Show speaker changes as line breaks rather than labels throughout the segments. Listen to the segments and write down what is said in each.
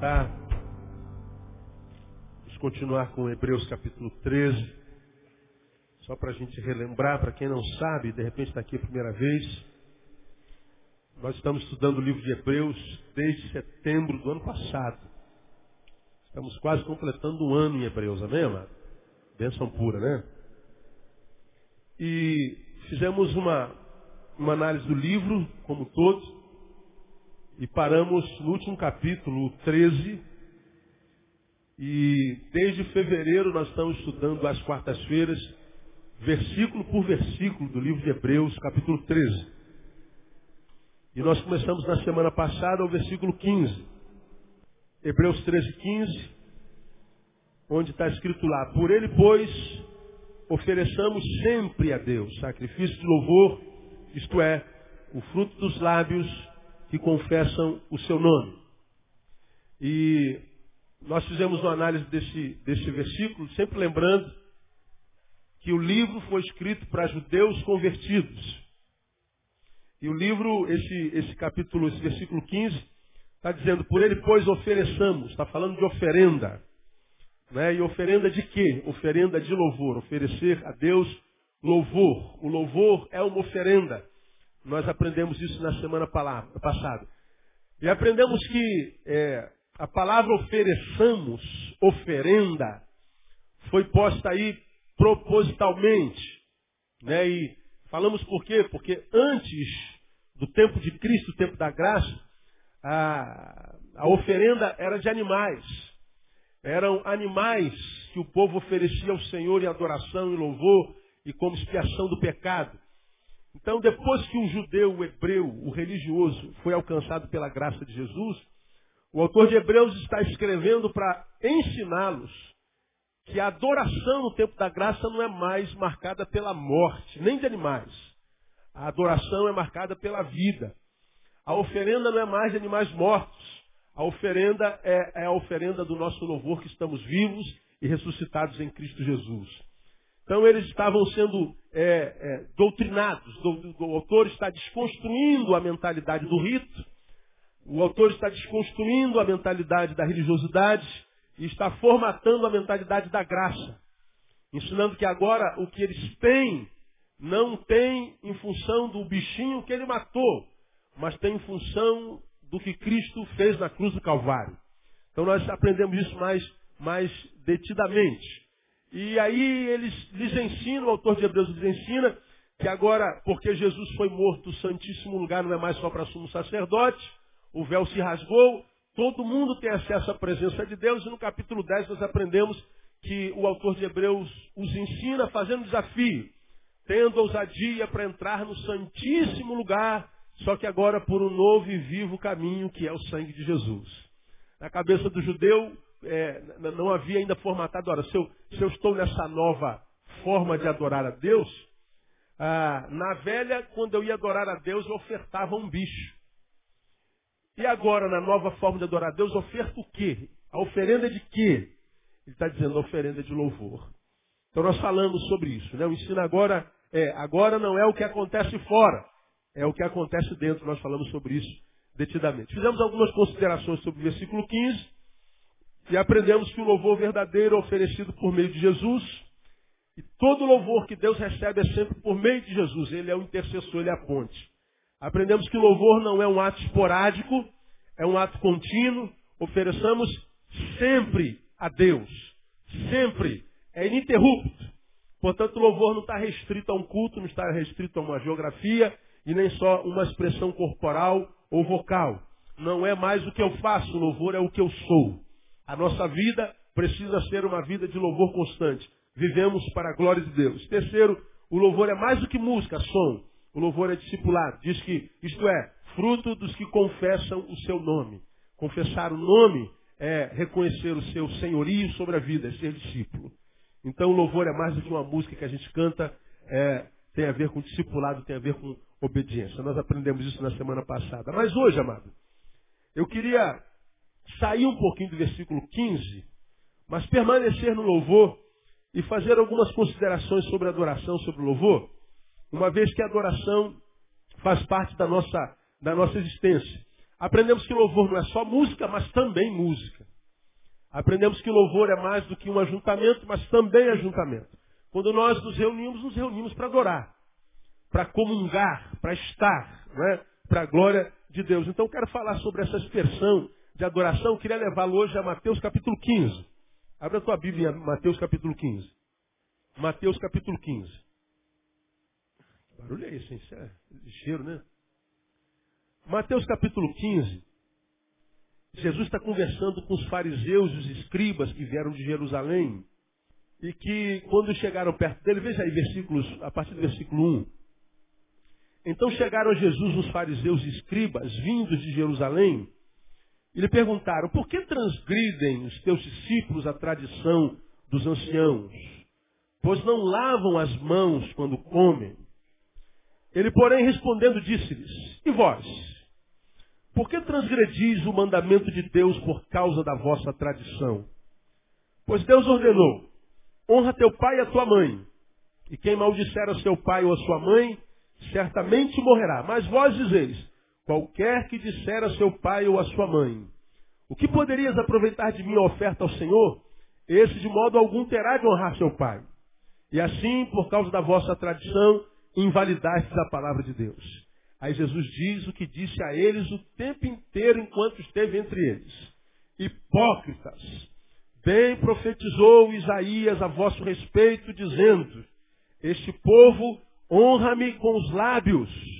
Tá. Vamos continuar com Hebreus capítulo 13. Só para a gente relembrar, para quem não sabe, de repente está aqui a primeira vez. Nós estamos estudando o livro de Hebreus desde setembro do ano passado. Estamos quase completando um ano em Hebreus, amém, amado? Bênção pura, né? E fizemos uma, uma análise do livro, como todos, e paramos no último capítulo, 13. E desde fevereiro nós estamos estudando às quartas-feiras, versículo por versículo do livro de Hebreus, capítulo 13. E nós começamos na semana passada o versículo 15. Hebreus 13, 15, onde está escrito lá, por ele, pois, ofereçamos sempre a Deus sacrifício de louvor, isto é, o fruto dos lábios que confessam o seu nome. E nós fizemos uma análise desse, desse versículo, sempre lembrando que o livro foi escrito para judeus convertidos. E o livro, esse, esse capítulo, esse versículo 15, está dizendo, por ele, pois, ofereçamos, está falando de oferenda. Né? E oferenda de quê? Oferenda de louvor, oferecer a Deus louvor. O louvor é uma oferenda. Nós aprendemos isso na semana passada. E aprendemos que é, a palavra ofereçamos, oferenda, foi posta aí propositalmente. Né? E falamos por quê? Porque antes do tempo de Cristo, o tempo da graça, a, a oferenda era de animais. Eram animais que o povo oferecia ao Senhor em adoração e louvor e como expiação do pecado. Então, depois que o judeu, o hebreu, o religioso foi alcançado pela graça de Jesus, o autor de Hebreus está escrevendo para ensiná-los que a adoração no tempo da graça não é mais marcada pela morte, nem de animais. A adoração é marcada pela vida. A oferenda não é mais de animais mortos. A oferenda é, é a oferenda do nosso louvor que estamos vivos e ressuscitados em Cristo Jesus. Então eles estavam sendo é, é, doutrinados. O, autor está desconstruindo a mentalidade do rito. O autor está desconstruindo a mentalidade da religiosidade e está formatando a mentalidade da graça. Ensinando que agora o que eles têm não tem em função do bichinho que ele matou, mas tem em função do que Cristo fez na cruz do Calvário. Então nós aprendemos isso mais, mais detidamente. E aí eles lhes ensinam, o autor de Hebreus lhes ensina, que agora, porque Jesus foi morto, o Santíssimo Lugar não é mais só para sumo sacerdote, o véu se rasgou, todo mundo tem acesso à presença de Deus, e no capítulo 10 nós aprendemos que o autor de Hebreus os ensina fazendo desafio, tendo ousadia para entrar no Santíssimo Lugar, só que agora por um novo e vivo caminho que é o sangue de Jesus. Na cabeça do judeu, é, não havia ainda formatado. Ora, se eu, se eu estou nessa nova forma de adorar a Deus, ah, na velha, quando eu ia adorar a Deus, eu ofertava um bicho. E agora, na nova forma de adorar a Deus, oferta o quê? A oferenda de quê? Ele está dizendo a oferenda de louvor. Então nós falamos sobre isso. Né? O ensino agora é, agora não é o que acontece fora, é o que acontece dentro. Nós falamos sobre isso detidamente. Fizemos algumas considerações sobre o versículo 15. E aprendemos que o louvor verdadeiro é oferecido por meio de Jesus. E todo louvor que Deus recebe é sempre por meio de Jesus. Ele é o intercessor, ele é a ponte. Aprendemos que o louvor não é um ato esporádico, é um ato contínuo. Ofereçamos sempre a Deus. Sempre. É ininterrupto. Portanto, o louvor não está restrito a um culto, não está restrito a uma geografia e nem só uma expressão corporal ou vocal. Não é mais o que eu faço, o louvor é o que eu sou. A nossa vida precisa ser uma vida de louvor constante. Vivemos para a glória de Deus. Terceiro, o louvor é mais do que música, som. O louvor é discipulado. Diz que isto é fruto dos que confessam o seu nome. Confessar o nome é reconhecer o seu senhorio sobre a vida, é ser discípulo. Então o louvor é mais do que uma música que a gente canta, é, tem a ver com discipulado, tem a ver com obediência. Nós aprendemos isso na semana passada. Mas hoje, amado, eu queria sair um pouquinho do versículo 15, mas permanecer no louvor e fazer algumas considerações sobre a adoração, sobre o louvor, uma vez que a adoração faz parte da nossa, da nossa existência. Aprendemos que louvor não é só música, mas também música. Aprendemos que louvor é mais do que um ajuntamento, mas também ajuntamento. Quando nós nos reunimos, nos reunimos para adorar, para comungar, para estar, é? para a glória de Deus. Então quero falar sobre essa expressão de adoração. Eu queria levá-lo hoje a Mateus capítulo 15. Abra a tua Bíblia Mateus capítulo 15. Mateus capítulo 15. Que barulho é esse, hein? Isso é ligeiro, né? Mateus capítulo 15. Jesus está conversando com os fariseus e os escribas que vieram de Jerusalém e que quando chegaram perto dele, veja aí versículos, a partir do versículo 1. Então chegaram a Jesus os fariseus e escribas vindos de Jerusalém e lhe perguntaram, por que transgridem os teus discípulos a tradição dos anciãos? Pois não lavam as mãos quando comem. Ele, porém, respondendo, disse-lhes, e vós? Por que transgredis o mandamento de Deus por causa da vossa tradição? Pois Deus ordenou, honra teu pai e a tua mãe. E quem maldisser a seu pai ou a sua mãe, certamente morrerá. Mas vós dizeis, qualquer que disser a seu pai ou a sua mãe, o que poderias aproveitar de minha oferta ao Senhor? Esse de modo algum terá de honrar seu pai. E assim, por causa da vossa tradição, invalidastes a palavra de Deus. Aí Jesus diz o que disse a eles o tempo inteiro enquanto esteve entre eles. Hipócritas, bem profetizou Isaías a vosso respeito, dizendo, este povo honra-me com os lábios,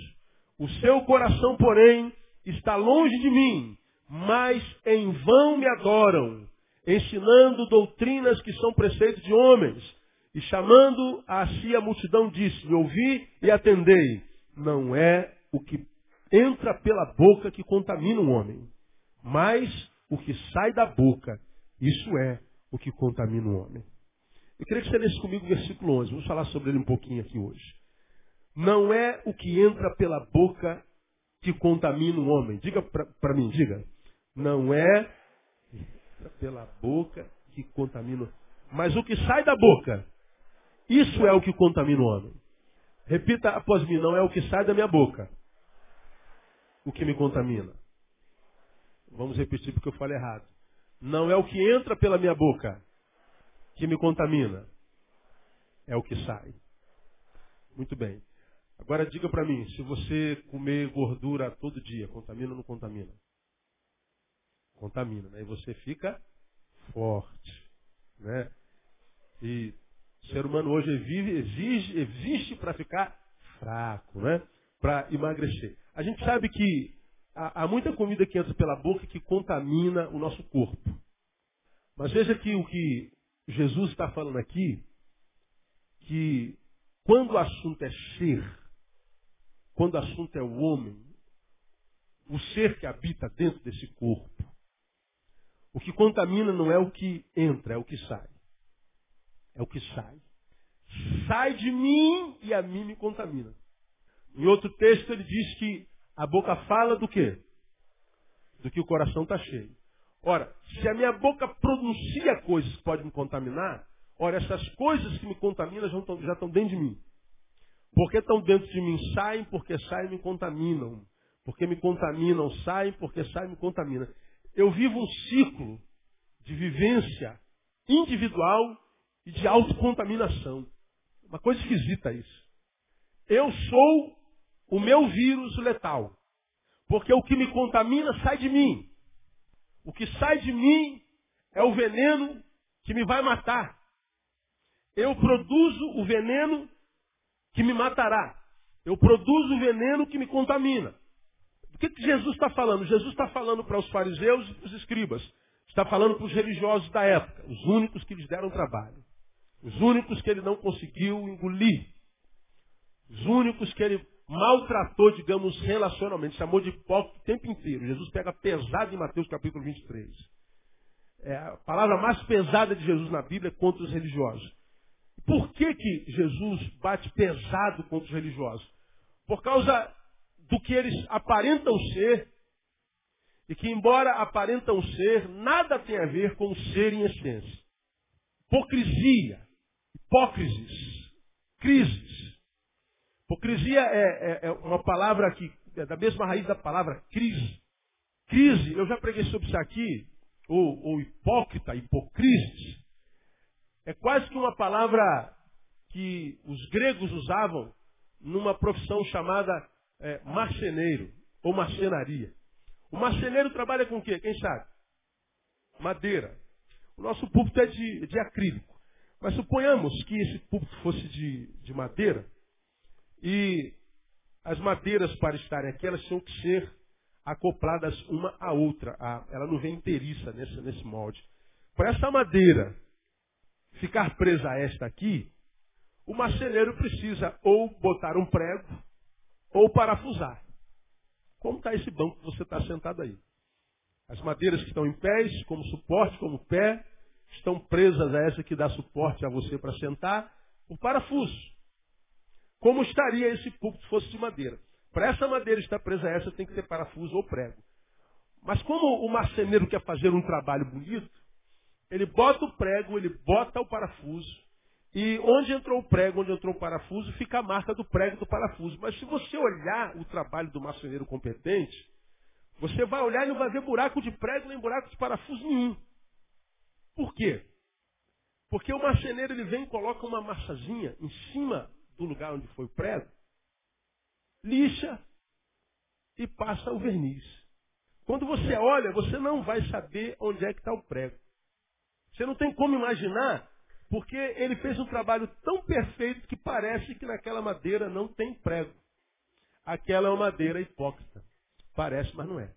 o seu coração, porém, está longe de mim, mas em vão me adoram, ensinando doutrinas que são preceitos de homens, e chamando a si a multidão, disse, me ouvi e atendei. Não é o que entra pela boca que contamina um homem, mas o que sai da boca, isso é o que contamina um homem. Eu queria que você lesse comigo o versículo 11. Vamos falar sobre ele um pouquinho aqui hoje. Não é o que entra pela boca que contamina um homem. Diga para mim, diga. Não é pela boca que contamina. Mas o que sai da boca, isso é o que contamina o homem. Repita após mim, não é o que sai da minha boca, o que me contamina. Vamos repetir porque eu falei errado. Não é o que entra pela minha boca que me contamina. É o que sai. Muito bem. Agora diga para mim, se você comer gordura todo dia, contamina ou não contamina? Contamina, né? E você fica forte, né? E o ser humano hoje vive, exige, existe para ficar fraco, né? Para emagrecer. A gente sabe que há, há muita comida que entra pela boca que contamina o nosso corpo. Mas veja que o que Jesus está falando aqui, que quando o assunto é ser, quando o assunto é o homem, o ser que habita dentro desse corpo, o que contamina não é o que entra, é o que sai. É o que sai. Sai de mim e a mim me contamina. Em outro texto ele diz que a boca fala do quê? Do que o coração está cheio. Ora, se a minha boca pronuncia coisas que podem me contaminar, ora, essas coisas que me contaminam já estão, já estão dentro de mim. Porque estão dentro de mim, saem, porque saem me contaminam. Porque me contaminam, saem, porque saem me contaminam. Eu vivo um ciclo de vivência individual e de autocontaminação. Uma coisa esquisita isso. Eu sou o meu vírus letal. Porque o que me contamina sai de mim. O que sai de mim é o veneno que me vai matar. Eu produzo o veneno que me matará. Eu produzo o veneno que me contamina. Do que, que Jesus está falando? Jesus está falando para os fariseus e para os escribas. Está falando para os religiosos da época, os únicos que lhes deram trabalho. Os únicos que ele não conseguiu engolir. Os únicos que ele maltratou, digamos, relacionalmente, chamou de hipócrita o tempo inteiro. Jesus pega pesado em Mateus capítulo 23. É, a palavra mais pesada de Jesus na Bíblia é contra os religiosos. Por que, que Jesus bate pesado contra os religiosos? Por causa do que eles aparentam ser, e que, embora aparentam ser, nada tem a ver com ser em essência. Hipocrisia, hipócrises, crises. Hipocrisia é, é, é uma palavra que é da mesma raiz da palavra crise. Crise, eu já preguei sobre isso aqui, ou, ou hipócrita, hipocristes, é quase que uma palavra que os gregos usavam numa profissão chamada é, marceneiro ou marcenaria. O marceneiro trabalha com o quê? Quem sabe? Madeira. O nosso púlpito é de, de acrílico. Mas suponhamos que esse púlpito fosse de, de madeira e as madeiras para estarem aqui, elas tinham que ser acopladas uma à outra. ela não vem inteiriça nesse, nesse molde. Para essa madeira ficar presa a esta aqui, o marceneiro precisa ou botar um prego ou parafusar. Como está esse banco que você está sentado aí? As madeiras que estão em pés, como suporte, como pé, estão presas a essa que dá suporte a você para sentar, o parafuso. Como estaria esse púlpito se fosse de madeira? Para essa madeira estar presa a essa, tem que ter parafuso ou prego. Mas como o marceneiro quer fazer um trabalho bonito, ele bota o prego, ele bota o parafuso, e onde entrou o prego, onde entrou o parafuso, fica a marca do prego e do parafuso. Mas se você olhar o trabalho do marceneiro competente, você vai olhar e não vai ver buraco de prego nem buraco de parafuso nenhum. Por quê? Porque o marceneiro ele vem e coloca uma marchazinha em cima do lugar onde foi o prego, lixa e passa o verniz. Quando você olha, você não vai saber onde é que está o prego. Você não tem como imaginar porque ele fez um trabalho tão perfeito que parece que naquela madeira não tem prego. Aquela é uma madeira hipócrita. Parece, mas não é.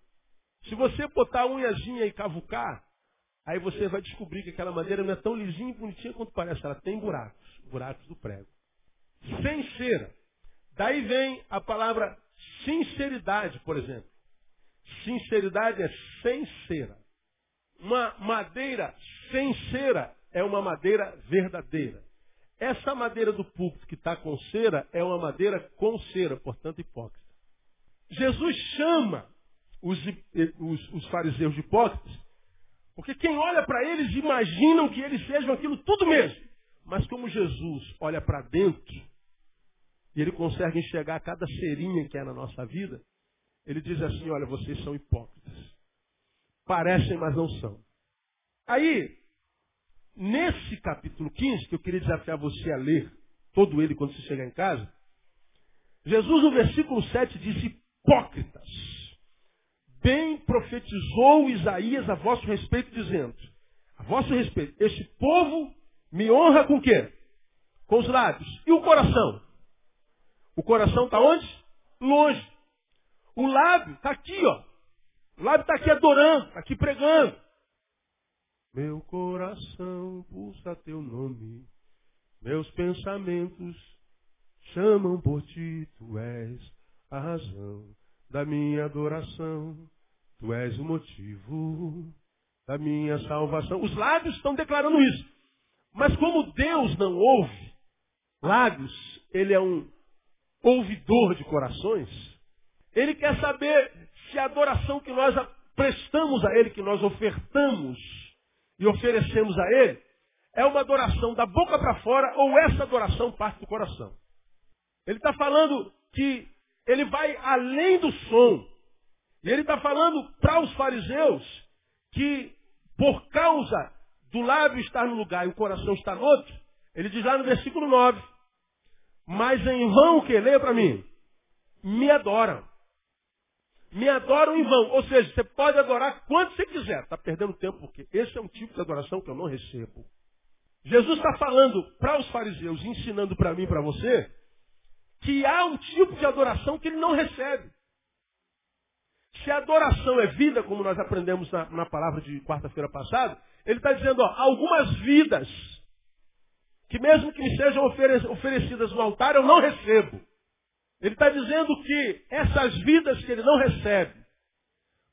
Se você botar a unhazinha e cavucar, aí você vai descobrir que aquela madeira não é tão lisinha e bonitinha quanto parece. Ela tem buracos, buracos do prego. Sem cera. Daí vem a palavra sinceridade, por exemplo. Sinceridade é sem cera. Uma madeira sem cera é uma madeira verdadeira. Essa madeira do púlpito que está com cera é uma madeira com cera, portanto hipócrita. Jesus chama os, os, os fariseus de hipócritas, porque quem olha para eles imaginam que eles sejam aquilo tudo mesmo. Mas como Jesus olha para dentro, e ele consegue enxergar cada cerinha que é na nossa vida, ele diz assim, olha, vocês são hipócritas. Parecem, mas não são. Aí, Nesse capítulo 15, que eu queria desafiar você a ler todo ele quando você chegar em casa, Jesus no versículo 7 diz, hipócritas, bem profetizou Isaías a vosso respeito, dizendo, a vosso respeito, este povo me honra com o quê? Com os lábios. E o coração? O coração está onde? Longe. O lábio está aqui, ó. O lábio está aqui adorando, está aqui pregando. Meu coração pulsa teu nome, meus pensamentos chamam por ti, tu és a razão da minha adoração, tu és o motivo da minha salvação. Os lábios estão declarando isso. Mas como Deus não ouve, lábios, ele é um ouvidor de corações, ele quer saber se a adoração que nós prestamos a ele, que nós ofertamos, e oferecemos a Ele, é uma adoração da boca para fora ou essa adoração parte do coração. Ele está falando que ele vai além do som. E ele está falando para os fariseus que por causa do lábio estar no lugar e o coração estar no outro, ele diz lá no versículo 9, mas em vão que leia para mim, me adoram me adoram em vão. Ou seja, você pode adorar quanto você quiser. Está perdendo tempo, porque esse é um tipo de adoração que eu não recebo. Jesus está falando para os fariseus, ensinando para mim e para você, que há um tipo de adoração que ele não recebe. Se a adoração é vida, como nós aprendemos na, na palavra de quarta-feira passada, ele está dizendo, ó, algumas vidas, que mesmo que me sejam oferecidas no altar, eu não recebo. Ele está dizendo que essas vidas que ele não recebe,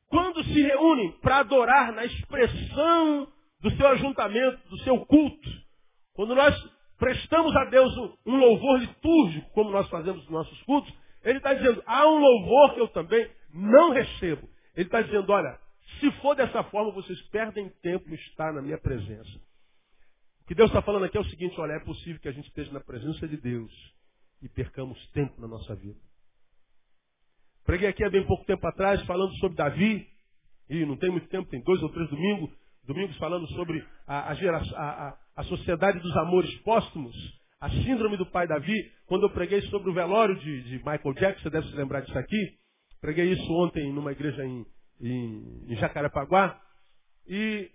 quando se reúnem para adorar na expressão do seu ajuntamento, do seu culto, quando nós prestamos a Deus um louvor litúrgico, como nós fazemos nos nossos cultos, ele está dizendo, há um louvor que eu também não recebo. Ele está dizendo, olha, se for dessa forma, vocês perdem tempo em estar na minha presença. O que Deus está falando aqui é o seguinte, olha, é possível que a gente esteja na presença de Deus e percamos tempo na nossa vida. Preguei aqui há bem pouco tempo atrás falando sobre Davi, e não tem muito tempo, tem dois ou três domingos, domingos falando sobre a, a, a, a sociedade dos amores póstumos, a síndrome do pai Davi, quando eu preguei sobre o velório de, de Michael Jackson, você deve se lembrar disso aqui, preguei isso ontem numa igreja em, em, em Jacarepaguá, e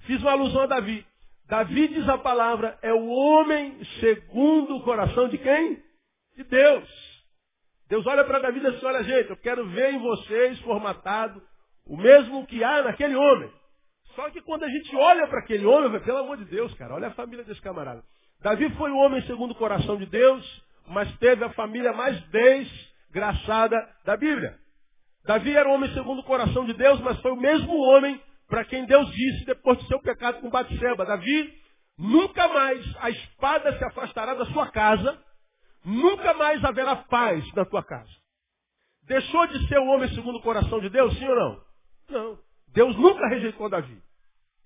fiz uma alusão a Davi. Davi diz a palavra, é o homem segundo o coração de quem? De Deus. Deus olha para Davi e diz assim, olha gente, eu quero ver em vocês formatado o mesmo que há naquele homem. Só que quando a gente olha para aquele homem, pelo amor de Deus, cara, olha a família desse camarada. Davi foi o homem segundo o coração de Deus, mas teve a família mais desgraçada da Bíblia. Davi era o homem segundo o coração de Deus, mas foi o mesmo homem para quem Deus disse depois do seu pecado com Batseba. Davi, nunca mais a espada se afastará da sua casa, nunca mais haverá paz na tua casa. Deixou de ser o homem segundo o coração de Deus, sim ou não? Não. Deus nunca rejeitou Davi.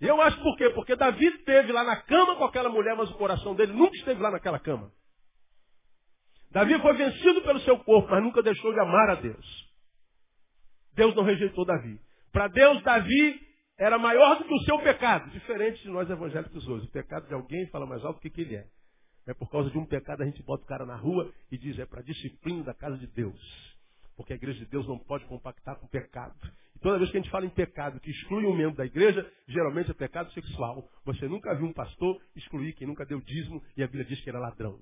E eu acho por quê? Porque Davi esteve lá na cama com aquela mulher, mas o coração dele nunca esteve lá naquela cama. Davi foi vencido pelo seu corpo, mas nunca deixou de amar a Deus. Deus não rejeitou Davi. Para Deus, Davi era maior do que o seu pecado. Diferente de nós evangélicos hoje. O pecado de alguém fala mais alto do que, que ele é. É por causa de um pecado a gente bota o cara na rua e diz é para disciplina da casa de Deus. Porque a igreja de Deus não pode compactar com pecado. E toda vez que a gente fala em pecado que exclui um membro da igreja, geralmente é pecado sexual. Você nunca viu um pastor excluir quem nunca deu dízimo e a Bíblia diz que era ladrão.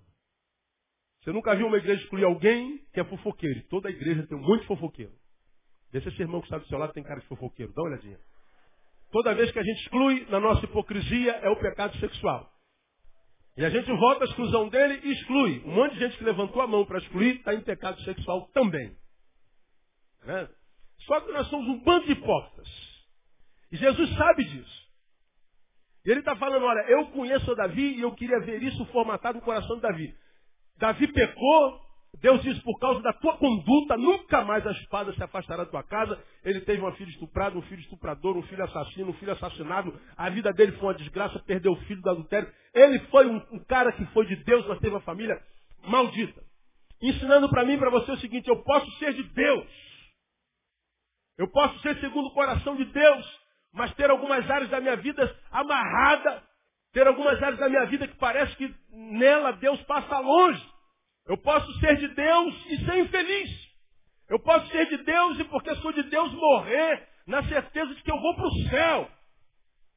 Você nunca viu uma igreja excluir alguém que é fofoqueiro. Toda igreja tem de fofoqueiro. Deixa esse irmão que está do seu lado tem cara de fofoqueiro. Dá uma olhadinha. Toda vez que a gente exclui na nossa hipocrisia é o pecado sexual. E a gente volta à exclusão dele e exclui. Um monte de gente que levantou a mão para excluir está em pecado sexual também. Né? Só que nós somos um bando de hipócritas. E Jesus sabe disso. E ele está falando, olha, eu conheço Davi e eu queria ver isso formatado no coração de Davi. Davi pecou, Deus diz, por causa da tua conduta, nunca mais a espada se afastará da tua casa. Ele teve uma filha estuprada, um filho estuprador, um filho assassino, um filho assassinado. A vida dele foi uma desgraça, perdeu o filho do adultério. Ele foi um, um cara que foi de Deus, mas teve uma família maldita. Ensinando para mim e para você o seguinte, eu posso ser de Deus. Eu posso ser segundo o coração de Deus, mas ter algumas áreas da minha vida amarrada, ter algumas áreas da minha vida que parece que nela Deus passa longe. Eu posso ser de Deus e ser infeliz. Eu posso ser de Deus e porque sou de Deus morrer na certeza de que eu vou para o céu.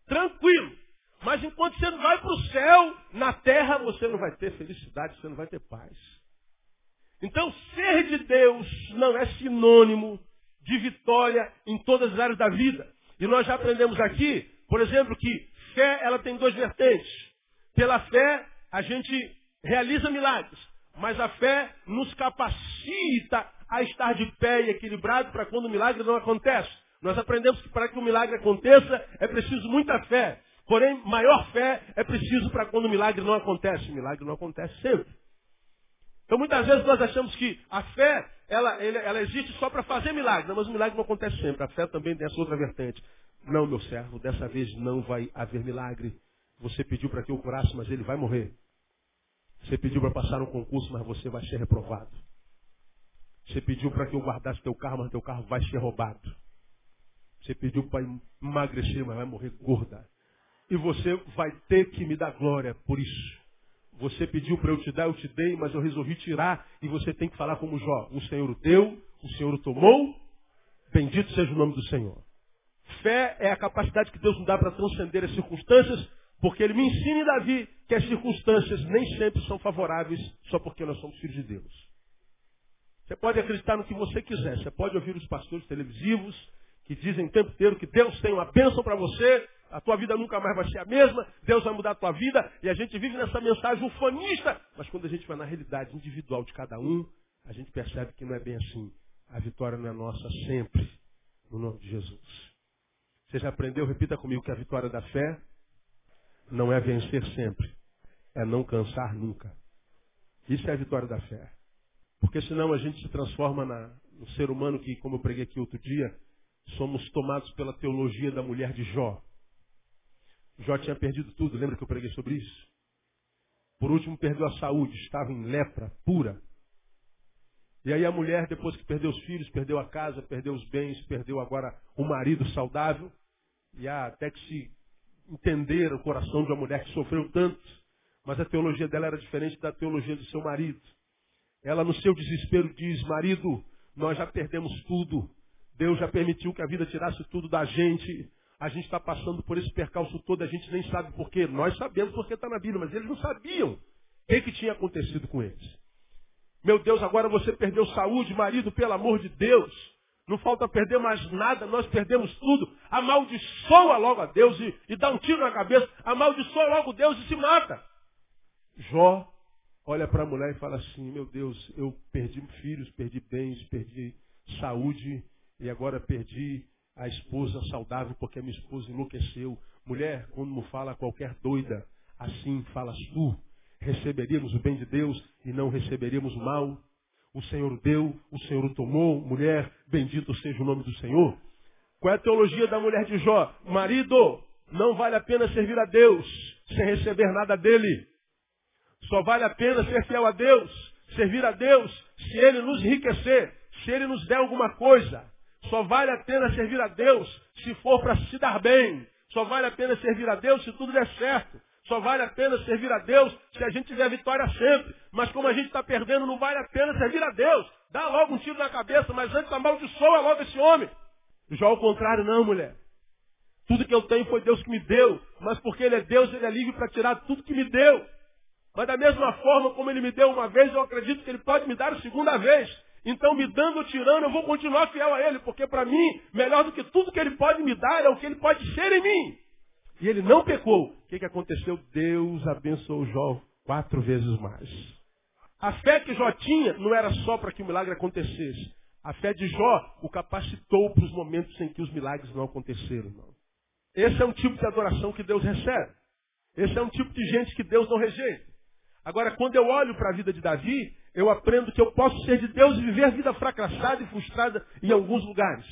Tranquilo. Mas enquanto você não vai para o céu, na terra você não vai ter felicidade, você não vai ter paz. Então, ser de Deus não é sinônimo de vitória em todas as áreas da vida. E nós já aprendemos aqui, por exemplo, que fé ela tem duas vertentes. Pela fé, a gente realiza milagres. Mas a fé nos capacita a estar de pé e equilibrado para quando o milagre não acontece. Nós aprendemos que para que o milagre aconteça é preciso muita fé. Porém, maior fé é preciso para quando o milagre não acontece. O milagre não acontece sempre. Então muitas vezes nós achamos que a fé, ela, ela existe só para fazer milagre. Não, mas o milagre não acontece sempre. A fé também tem essa outra vertente. Não, meu servo, dessa vez não vai haver milagre. Você pediu para que eu curasse, mas ele vai morrer. Você pediu para passar um concurso, mas você vai ser reprovado. Você pediu para que eu guardasse teu carro, mas teu carro vai ser roubado. Você pediu para emagrecer, mas vai morrer gorda. E você vai ter que me dar glória por isso. Você pediu para eu te dar, eu te dei, mas eu resolvi tirar. E você tem que falar como Jó. O Senhor deu, o Senhor tomou. Bendito seja o nome do Senhor. Fé é a capacidade que Deus nos dá para transcender as circunstâncias porque ele me ensina Davi que as circunstâncias nem sempre são favoráveis só porque nós somos filhos de Deus. Você pode acreditar no que você quiser. Você pode ouvir os pastores televisivos que dizem o tempo inteiro que Deus tem uma bênção para você, a tua vida nunca mais vai ser a mesma, Deus vai mudar a tua vida, e a gente vive nessa mensagem ufanista. Mas quando a gente vai na realidade individual de cada um, a gente percebe que não é bem assim. A vitória não é nossa sempre, no nome de Jesus. Você já aprendeu? Repita comigo que a vitória da fé não é vencer sempre, é não cansar nunca. Isso é a vitória da fé. Porque senão a gente se transforma na, no ser humano que, como eu preguei aqui outro dia, somos tomados pela teologia da mulher de Jó. Jó tinha perdido tudo, lembra que eu preguei sobre isso? Por último, perdeu a saúde, estava em lepra pura. E aí a mulher, depois que perdeu os filhos, perdeu a casa, perdeu os bens, perdeu agora o marido saudável, e até que se entender o coração de uma mulher que sofreu tanto, mas a teologia dela era diferente da teologia do seu marido. Ela, no seu desespero, diz: Marido, nós já perdemos tudo. Deus já permitiu que a vida tirasse tudo da gente. A gente está passando por esse percalço todo, a gente nem sabe por quê. Nós sabemos porque está na Bíblia, mas eles não sabiam o que, que tinha acontecido com eles. Meu Deus, agora você perdeu saúde, marido, pelo amor de Deus. Não falta perder mais nada, nós perdemos tudo. Amaldiçoa logo a Deus e, e dá um tiro na cabeça. Amaldiçoa logo Deus e se mata. Jó olha para a mulher e fala assim: Meu Deus, eu perdi filhos, perdi bens, perdi saúde e agora perdi a esposa saudável porque a minha esposa enlouqueceu. Mulher, quando me fala qualquer doida, assim falas tu. Receberíamos o bem de Deus e não receberíamos o mal. O Senhor deu, o Senhor tomou. Mulher, bendito seja o nome do Senhor. Qual é a teologia da mulher de Jó? Marido, não vale a pena servir a Deus sem receber nada dele. Só vale a pena ser fiel a Deus, servir a Deus, se Ele nos enriquecer, se Ele nos der alguma coisa. Só vale a pena servir a Deus se for para se dar bem. Só vale a pena servir a Deus se tudo der certo. Só vale a pena servir a Deus se a gente tiver vitória sempre. Mas como a gente está perdendo, não vale a pena servir a Deus. Dá logo um tiro na cabeça, mas antes amaldiçoa logo esse homem. Já ao contrário, não, mulher. Tudo que eu tenho foi Deus que me deu. Mas porque Ele é Deus, Ele é livre para tirar tudo que me deu. Mas da mesma forma como ele me deu uma vez, eu acredito que ele pode me dar a segunda vez. Então, me dando ou tirando, eu vou continuar fiel a ele, porque para mim, melhor do que tudo que ele pode me dar é o que ele pode ser em mim. E ele não pecou. O que, que aconteceu? Deus abençoou Jó quatro vezes mais. A fé que Jó tinha não era só para que o milagre acontecesse. A fé de Jó o capacitou para os momentos em que os milagres não aconteceram. Irmão. Esse é um tipo de adoração que Deus recebe. Esse é um tipo de gente que Deus não rejeita. Agora, quando eu olho para a vida de Davi, eu aprendo que eu posso ser de Deus e viver a vida fracassada e frustrada em alguns lugares.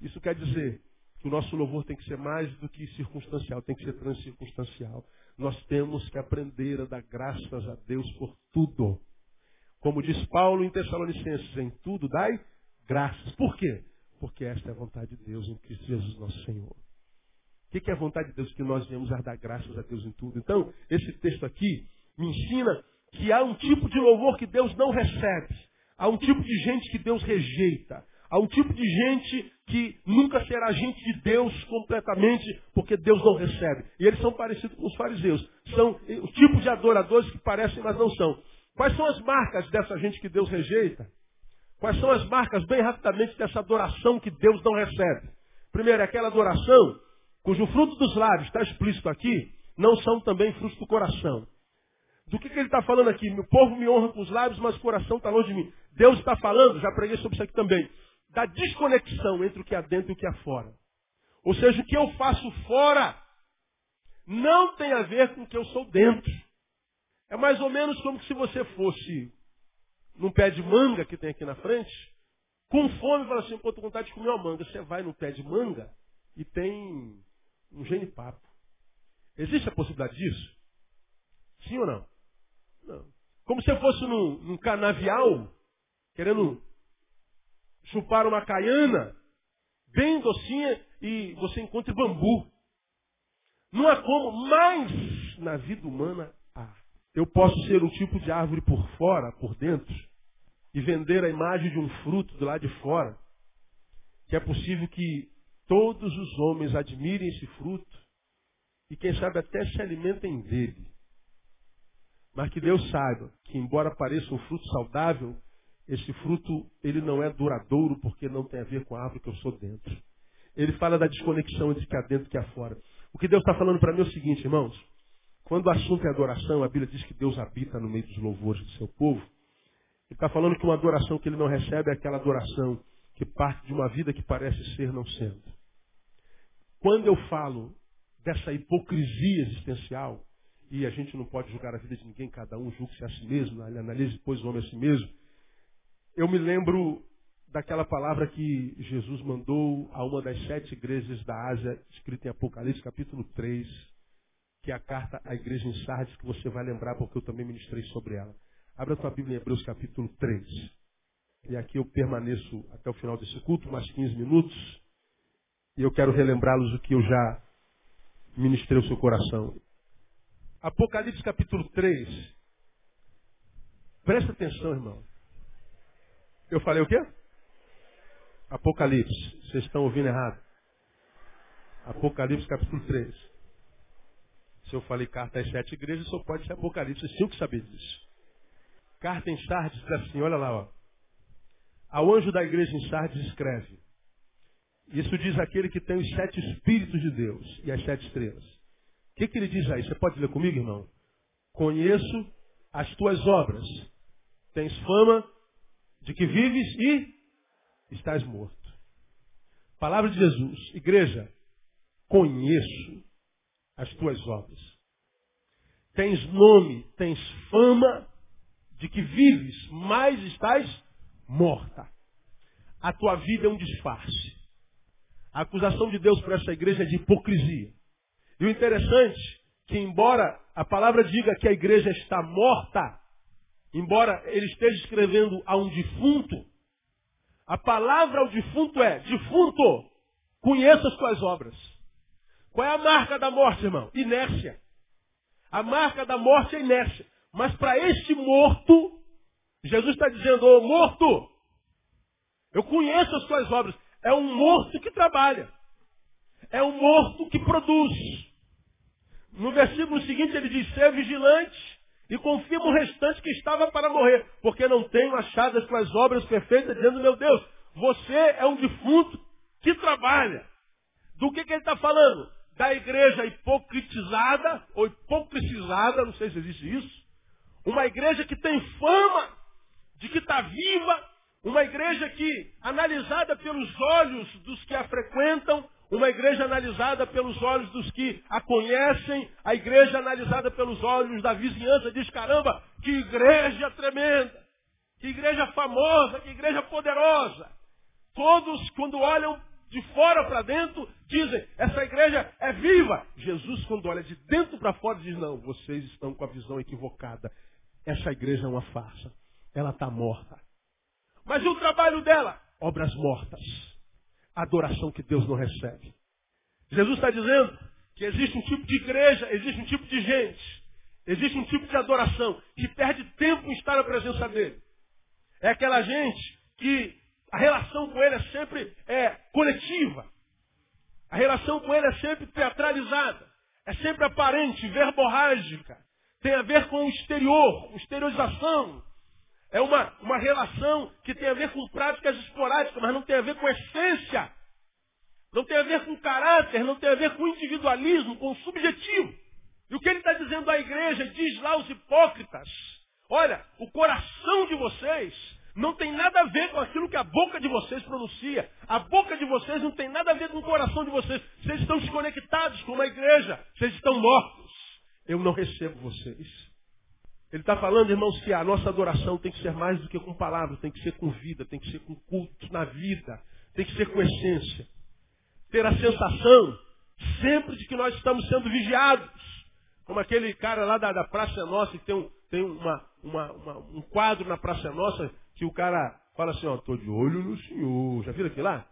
Isso quer dizer que o nosso louvor tem que ser mais do que circunstancial, tem que ser transcircunstancial. Nós temos que aprender a dar graças a Deus por tudo. Como diz Paulo em Tessalonicenses, em tudo dai graças. Por quê? Porque esta é a vontade de Deus em Cristo Jesus nosso Senhor. O que é a vontade de Deus? Que nós venhamos a dar graças a Deus em tudo. Então, esse texto aqui me ensina que há um tipo de louvor que Deus não recebe. Há um tipo de gente que Deus rejeita. Há um tipo de gente que nunca será gente de Deus completamente, porque Deus não recebe. E eles são parecidos com os fariseus. São o tipo de adoradores que parecem, mas não são. Quais são as marcas dessa gente que Deus rejeita? Quais são as marcas, bem rapidamente, dessa adoração que Deus não recebe? Primeiro, aquela adoração cujo fruto dos lábios está explícito aqui, não são também frutos do coração. Do que, que ele está falando aqui? Meu povo me honra com os lábios, mas o coração está longe de mim. Deus está falando, já preguei sobre isso aqui também, da desconexão entre o que há dentro e o que há fora. Ou seja, o que eu faço fora não tem a ver com o que eu sou dentro. É mais ou menos como se você fosse num pé de manga que tem aqui na frente, com fome fala assim, pô, tô com vontade de comer uma manga. Você vai no pé de manga e tem um genipapo. Existe a possibilidade disso? Sim ou não? Não. Como se eu fosse num, num canavial, querendo chupar uma caiana, bem docinha, e você encontra bambu. Não há como, mas na vida humana há. Eu posso ser um tipo de árvore por fora, por dentro, e vender a imagem de um fruto do lado de fora, que é possível que todos os homens admirem esse fruto e quem sabe até se alimentem dele. Mas que Deus saiba que, embora pareça um fruto saudável, esse fruto ele não é duradouro porque não tem a ver com a árvore que eu sou dentro. Ele fala da desconexão entre que há dentro e que há fora. O que Deus está falando para mim é o seguinte, irmãos. Quando o assunto é adoração, a Bíblia diz que Deus habita no meio dos louvores do seu povo. Ele está falando que uma adoração que ele não recebe é aquela adoração que parte de uma vida que parece ser não sendo. Quando eu falo dessa hipocrisia existencial, e a gente não pode julgar a vida de ninguém, cada um julgue-se a si mesmo, analise depois o homem a si mesmo. Eu me lembro daquela palavra que Jesus mandou a uma das sete igrejas da Ásia, escrita em Apocalipse capítulo 3, que é a carta à igreja em Sardes, que você vai lembrar porque eu também ministrei sobre ela. Abra tua Bíblia em Hebreus capítulo 3. E aqui eu permaneço até o final desse culto, mais 15 minutos. E eu quero relembrá-los o que eu já ministrei ao seu coração. Apocalipse capítulo 3. Presta atenção, irmão. Eu falei o quê? Apocalipse. Vocês estão ouvindo errado. Apocalipse capítulo 3. Se eu falei carta às sete igrejas, só pode ser Apocalipse. Vocês tinham que saber disso. Carta em Sardes diz assim, olha lá, ó. Ao anjo da igreja em Sardes escreve. Isso diz aquele que tem os sete Espíritos de Deus e as sete estrelas. O que, que ele diz aí? Você pode ler comigo, irmão? Conheço as tuas obras. Tens fama de que vives e estás morto. Palavra de Jesus. Igreja, conheço as tuas obras. Tens nome, tens fama de que vives, mas estás morta. A tua vida é um disfarce. A acusação de Deus para essa igreja é de hipocrisia. E o interessante que embora a palavra diga que a igreja está morta, embora ele esteja escrevendo a um defunto, a palavra ao defunto é, defunto, conheça as tuas obras. Qual é a marca da morte, irmão? Inércia. A marca da morte é inércia. Mas para este morto, Jesus está dizendo, ô morto, eu conheço as tuas obras. É um morto que trabalha. É um morto que produz. No versículo seguinte ele diz, ser vigilante e confirma o restante que estava para morrer, porque não tenho achado as tuas obras perfeitas, dizendo, meu Deus, você é um defunto que trabalha. Do que, que ele está falando? Da igreja hipocritizada, ou hipocricizada, não sei se existe isso. Uma igreja que tem fama de que está viva, uma igreja que, analisada pelos olhos dos que a frequentam, uma igreja analisada pelos olhos dos que a conhecem, a igreja analisada pelos olhos da vizinhança diz, caramba, que igreja tremenda, que igreja famosa, que igreja poderosa. Todos, quando olham de fora para dentro, dizem, essa igreja é viva. Jesus, quando olha de dentro para fora, diz, não, vocês estão com a visão equivocada. Essa igreja é uma farsa. Ela está morta. Mas e o trabalho dela? Obras mortas adoração que Deus não recebe. Jesus está dizendo que existe um tipo de igreja, existe um tipo de gente, existe um tipo de adoração que perde tempo em estar na presença dele. É aquela gente que a relação com ele é sempre é, coletiva. A relação com ele é sempre teatralizada. É sempre aparente, verborrágica. Tem a ver com o exterior, exteriorização. É uma, uma relação que tem a ver com práticas esporádicas, mas não tem a ver com essência. Não tem a ver com caráter, não tem a ver com individualismo, com subjetivo. E o que ele está dizendo à igreja, diz lá os hipócritas, olha, o coração de vocês não tem nada a ver com aquilo que a boca de vocês pronuncia. A boca de vocês não tem nada a ver com o coração de vocês. Vocês estão desconectados com uma igreja. Vocês estão mortos. Eu não recebo vocês. Ele está falando, irmãos, que a nossa adoração tem que ser mais do que com palavras, tem que ser com vida, tem que ser com culto na vida, tem que ser com essência. Ter a sensação sempre de que nós estamos sendo vigiados. Como aquele cara lá da, da Praça Nossa, que tem, um, tem uma, uma, uma, um quadro na Praça Nossa, que o cara fala assim, ó, estou de olho no Senhor. Já viram aquilo lá?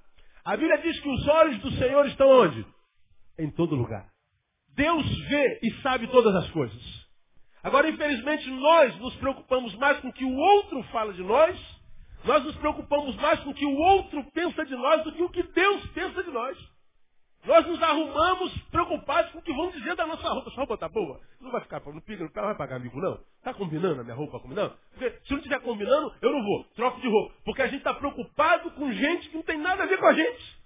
A Bíblia diz que os olhos do Senhor estão onde? Em todo lugar. Deus vê e sabe todas as coisas. Agora, infelizmente, nós nos preocupamos mais com o que o outro fala de nós, nós nos preocupamos mais com o que o outro pensa de nós do que o que Deus pensa de nós. Nós nos arrumamos preocupados com o que vão dizer da nossa roupa. Sua roupa tá boa? Não vai ficar, não pica, não vai pagar amigo, não. Está combinando a minha roupa combinando? Porque se não estiver combinando, eu não vou. Troco de roupa. Porque a gente está preocupado com gente que não tem nada a ver com a gente.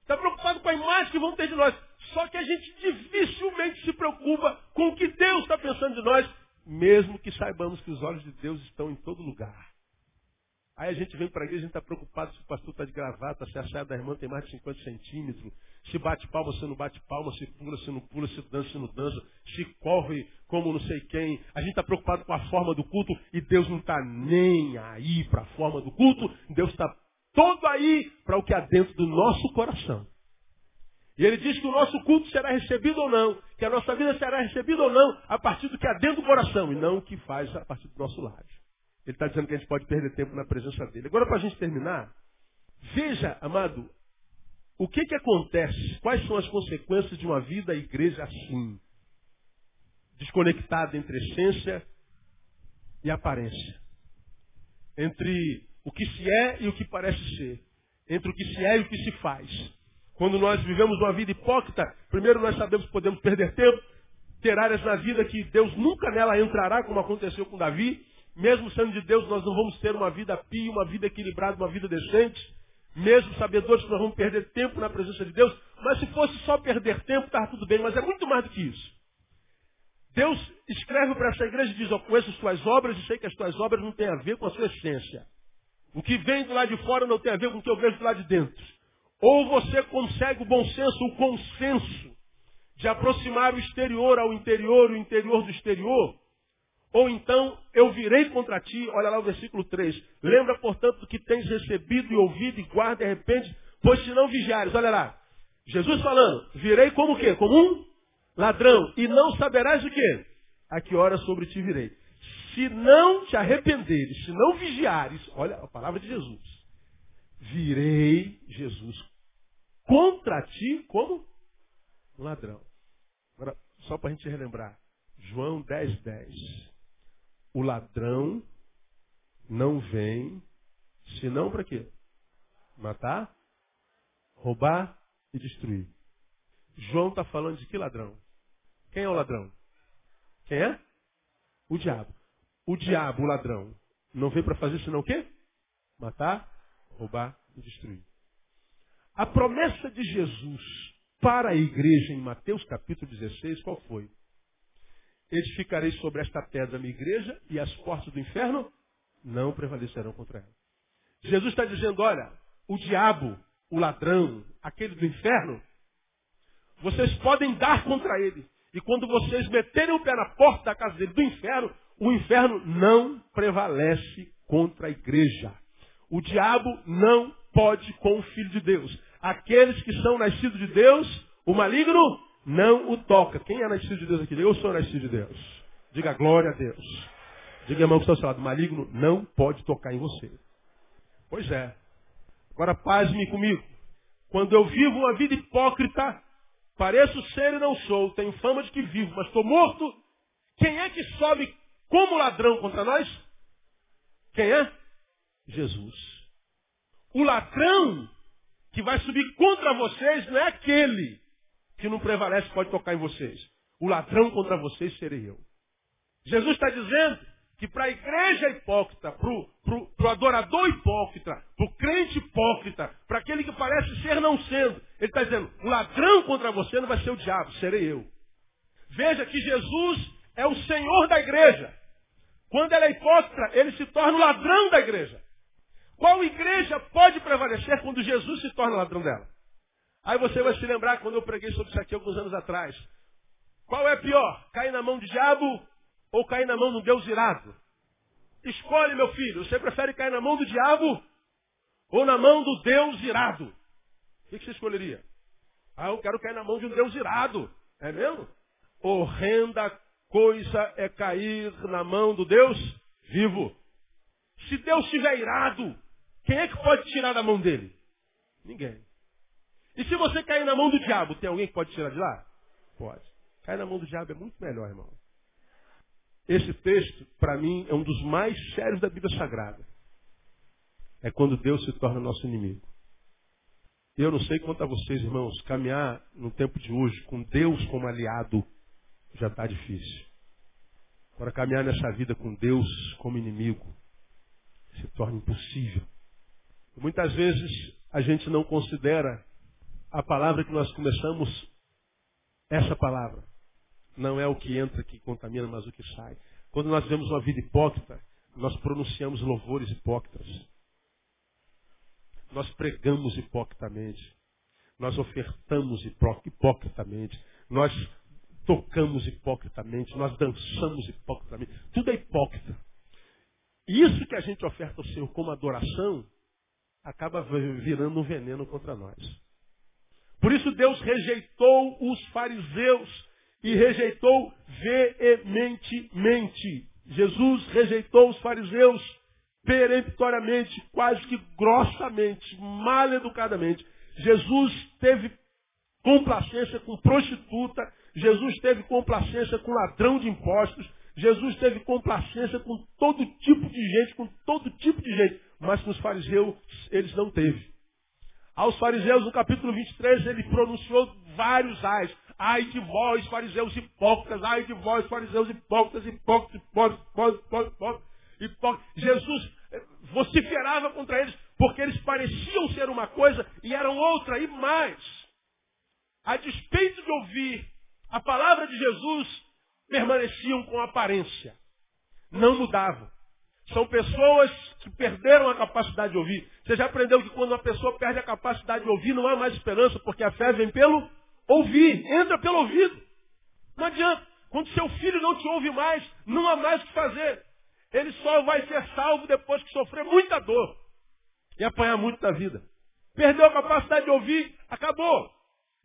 Está preocupado com a imagem que vão ter de nós. Só que a gente dificilmente se preocupa com o que Deus está pensando de nós, mesmo que saibamos que os olhos de Deus estão em todo lugar. Aí a gente vem para a igreja, a gente está preocupado se o pastor está de gravata, se a saia da irmã tem mais de 50 centímetros, se bate palma, se não bate palma, se pula, se não pula, se dança, se não dança, se corre como não sei quem. A gente está preocupado com a forma do culto e Deus não está nem aí para a forma do culto. Deus está todo aí para o que há dentro do nosso coração. E ele diz que o nosso culto será recebido ou não, que a nossa vida será recebida ou não a partir do que há dentro do coração, e não o que faz a partir do nosso lado. Ele está dizendo que a gente pode perder tempo na presença dele. Agora, para a gente terminar, veja, amado, o que, que acontece? Quais são as consequências de uma vida igreja assim? Desconectada entre essência e aparência. Entre o que se é e o que parece ser. Entre o que se é e o que se faz. Quando nós vivemos uma vida hipócrita, primeiro nós sabemos que podemos perder tempo, ter áreas na vida que Deus nunca nela entrará, como aconteceu com Davi. Mesmo sendo de Deus, nós não vamos ter uma vida pia, uma vida equilibrada, uma vida decente. Mesmo sabedores que nós vamos perder tempo na presença de Deus. Mas se fosse só perder tempo, estava tudo bem. Mas é muito mais do que isso. Deus escreve para essa igreja e diz, eu conheço as tuas obras e sei que as tuas obras não têm a ver com a sua essência. O que vem do lado de fora não tem a ver com o que eu vejo do lado de dentro. Ou você consegue o bom senso, o consenso de aproximar o exterior ao interior, o interior do exterior, ou então eu virei contra ti, olha lá o versículo 3. Lembra, portanto, do que tens recebido e ouvido e guarda e arrepende, pois se não vigiares, olha lá. Jesus falando, virei como o quê? Como um ladrão, e não saberás o quê? A que hora sobre ti virei. Se não te arrependeres, se não vigiares, olha a palavra de Jesus. Virei, Jesus, contra ti como ladrão. Agora, só para a gente relembrar. João 10, 10. O ladrão não vem, senão para quê? Matar, roubar e destruir. João está falando de que ladrão? Quem é o ladrão? Quem é? O diabo. O diabo, o ladrão, não veio para fazer senão o quê? Matar, roubar e destruir. A promessa de Jesus para a igreja em Mateus capítulo 16, qual foi? edificarei sobre esta pedra a minha igreja e as portas do inferno não prevalecerão contra ela. Jesus está dizendo, olha, o diabo, o ladrão, aquele do inferno, vocês podem dar contra ele. E quando vocês meterem o pé na porta da casa dele, do inferno, o inferno não prevalece contra a igreja. O diabo não pode com o Filho de Deus. Aqueles que são nascidos de Deus, o maligno não o toca. Quem é nascido de Deus aqui? Eu sou nascido de Deus. Diga glória a Deus. Diga, irmão, que está ao seu lado. Maligno não pode tocar em você. Pois é. Agora, pasme comigo. Quando eu vivo uma vida hipócrita, pareço ser e não sou, tenho fama de que vivo, mas estou morto, quem é que sobe como ladrão contra nós? Quem é? Jesus. O ladrão que vai subir contra vocês não é aquele que não prevalece pode tocar em vocês. O ladrão contra vocês serei eu. Jesus está dizendo que para a igreja hipócrita, para o adorador hipócrita, para o crente hipócrita, para aquele que parece ser não sendo, ele está dizendo, o ladrão contra você não vai ser o diabo, serei eu. Veja que Jesus é o Senhor da igreja. Quando ele é hipócrita, ele se torna o ladrão da igreja. Qual igreja pode prevalecer quando Jesus se torna ladrão dela? Aí você vai se lembrar quando eu preguei sobre isso aqui alguns anos atrás. Qual é pior? Cair na mão do diabo ou cair na mão do Deus irado? Escolhe, meu filho. Você prefere cair na mão do diabo ou na mão do Deus irado? O que você escolheria? Ah, eu quero cair na mão de um Deus irado. É mesmo? Horrenda coisa é cair na mão do Deus vivo. Se Deus estiver irado, quem é que pode tirar da mão dele? Ninguém. E se você cair na mão do diabo, tem alguém que pode tirar de lá? Pode. Cair na mão do diabo é muito melhor, irmão. Esse texto, para mim, é um dos mais sérios da Bíblia Sagrada. É quando Deus se torna nosso inimigo. Eu não sei quanto a vocês, irmãos, caminhar no tempo de hoje com Deus como aliado já está difícil. Agora, caminhar nessa vida com Deus como inimigo se torna impossível. Muitas vezes a gente não considera a palavra que nós começamos, essa palavra, não é o que entra que contamina, mas o que sai. Quando nós vemos uma vida hipócrita, nós pronunciamos louvores hipócritas. Nós pregamos hipocritamente. Nós ofertamos hipocritamente. Nós tocamos hipocritamente. Nós dançamos hipocritamente. Tudo é hipócrita. Isso que a gente oferta ao Senhor como adoração acaba virando um veneno contra nós. Por isso Deus rejeitou os fariseus e rejeitou veementemente. Jesus rejeitou os fariseus peremptoriamente, quase que grossamente, mal educadamente. Jesus teve complacência com prostituta, Jesus teve complacência com ladrão de impostos, Jesus teve complacência com todo tipo de gente, com todo tipo de gente, mas com os fariseus eles não teve. Aos fariseus, no capítulo 23, ele pronunciou vários ais. Ai de vós, fariseus hipócritas, ai de vós, fariseus hipócritas, hipócritas, hipócritas, hipócritas, hipócritas, hipócritas. Jesus eh, vociferava contra eles, porque eles pareciam ser uma coisa e eram outra, e mais. A despeito de ouvir a palavra de Jesus, permaneciam com aparência. Não mudavam. São pessoas que perderam a capacidade de ouvir. Você já aprendeu que quando uma pessoa perde a capacidade de ouvir, não há mais esperança, porque a fé vem pelo ouvir, entra pelo ouvido. Não adianta. Quando seu filho não te ouve mais, não há mais o que fazer. Ele só vai ser salvo depois que sofrer muita dor e apanhar muito da vida. Perdeu a capacidade de ouvir, acabou.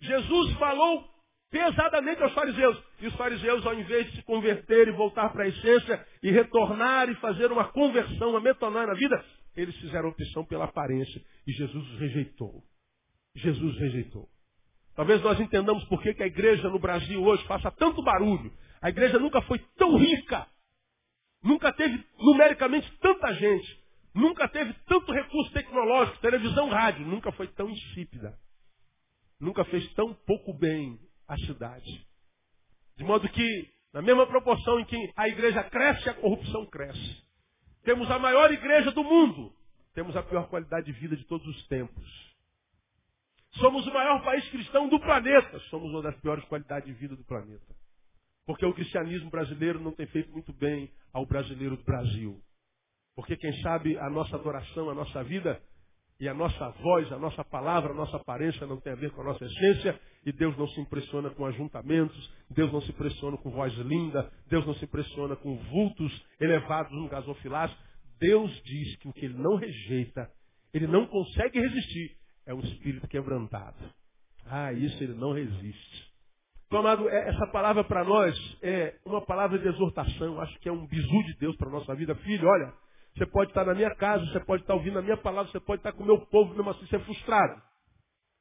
Jesus falou pesadamente aos fariseus. E os fariseus, ao invés de se converter e voltar para a essência e retornar e fazer uma conversão, uma metanoia na vida, eles fizeram opção pela aparência. E Jesus os rejeitou. Jesus rejeitou. Talvez nós entendamos por que a igreja no Brasil hoje faça tanto barulho. A igreja nunca foi tão rica. Nunca teve numericamente tanta gente. Nunca teve tanto recurso tecnológico, televisão, rádio. Nunca foi tão insípida. Nunca fez tão pouco bem à cidade. De modo que, na mesma proporção em que a igreja cresce, a corrupção cresce. Temos a maior igreja do mundo. Temos a pior qualidade de vida de todos os tempos. Somos o maior país cristão do planeta. Somos uma das piores qualidades de vida do planeta. Porque o cristianismo brasileiro não tem feito muito bem ao brasileiro do Brasil. Porque quem sabe a nossa adoração, a nossa vida e a nossa voz, a nossa palavra, a nossa aparência não tem a ver com a nossa essência, e Deus não se impressiona com ajuntamentos, Deus não se impressiona com voz linda, Deus não se impressiona com vultos elevados no gasofilácio. Deus diz que o que ele não rejeita, ele não consegue resistir, é um espírito quebrantado. Ah, isso ele não resiste. Então, amado, é, essa palavra para nós é uma palavra de exortação, acho que é um bisu de Deus para a nossa vida. Filho, olha, você pode estar na minha casa, você pode estar ouvindo a minha palavra, você pode estar com o meu povo, mesmo assim ser frustrado.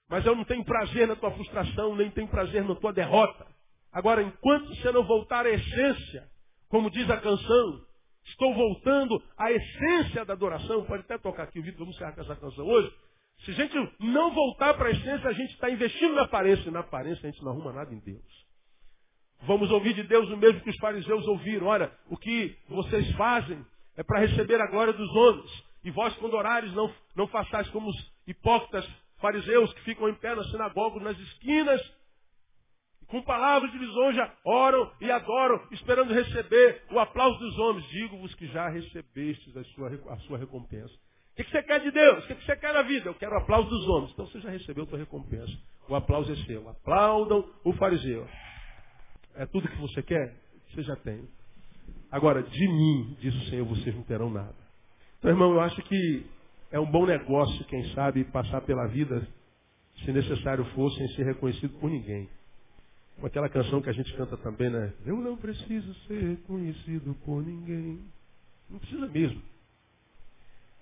Mas eu não tenho prazer na tua frustração, nem tenho prazer na tua derrota. Agora, enquanto você não voltar à essência, como diz a canção, estou voltando à essência da adoração, pode até tocar aqui o vídeo, vamos encerrar com essa canção hoje. Se a gente não voltar para a essência, a gente está investindo na aparência, e na aparência a gente não arruma nada em Deus. Vamos ouvir de Deus o mesmo que os fariseus ouviram. Olha, o que vocês fazem é para receber a glória dos homens. E vós, quando orares, não, não façais como os hipócritas fariseus que ficam em pé nas sinagogas, nas esquinas, com palavras de lisonja, oram e adoram, esperando receber o aplauso dos homens. Digo-vos que já recebestes a sua, a sua recompensa. O que, que você quer de Deus? O que, que você quer na vida? Eu quero o aplauso dos homens. Então você já recebeu a sua recompensa. O aplauso é seu. Aplaudam o fariseu. É tudo que você quer? Você já tem. Agora, de mim, diz o Senhor, vocês não terão nada. Então, irmão, eu acho que é um bom negócio, quem sabe, passar pela vida, se necessário for, sem ser reconhecido por ninguém. Com aquela canção que a gente canta também, né? Eu não preciso ser reconhecido por ninguém. Não precisa mesmo.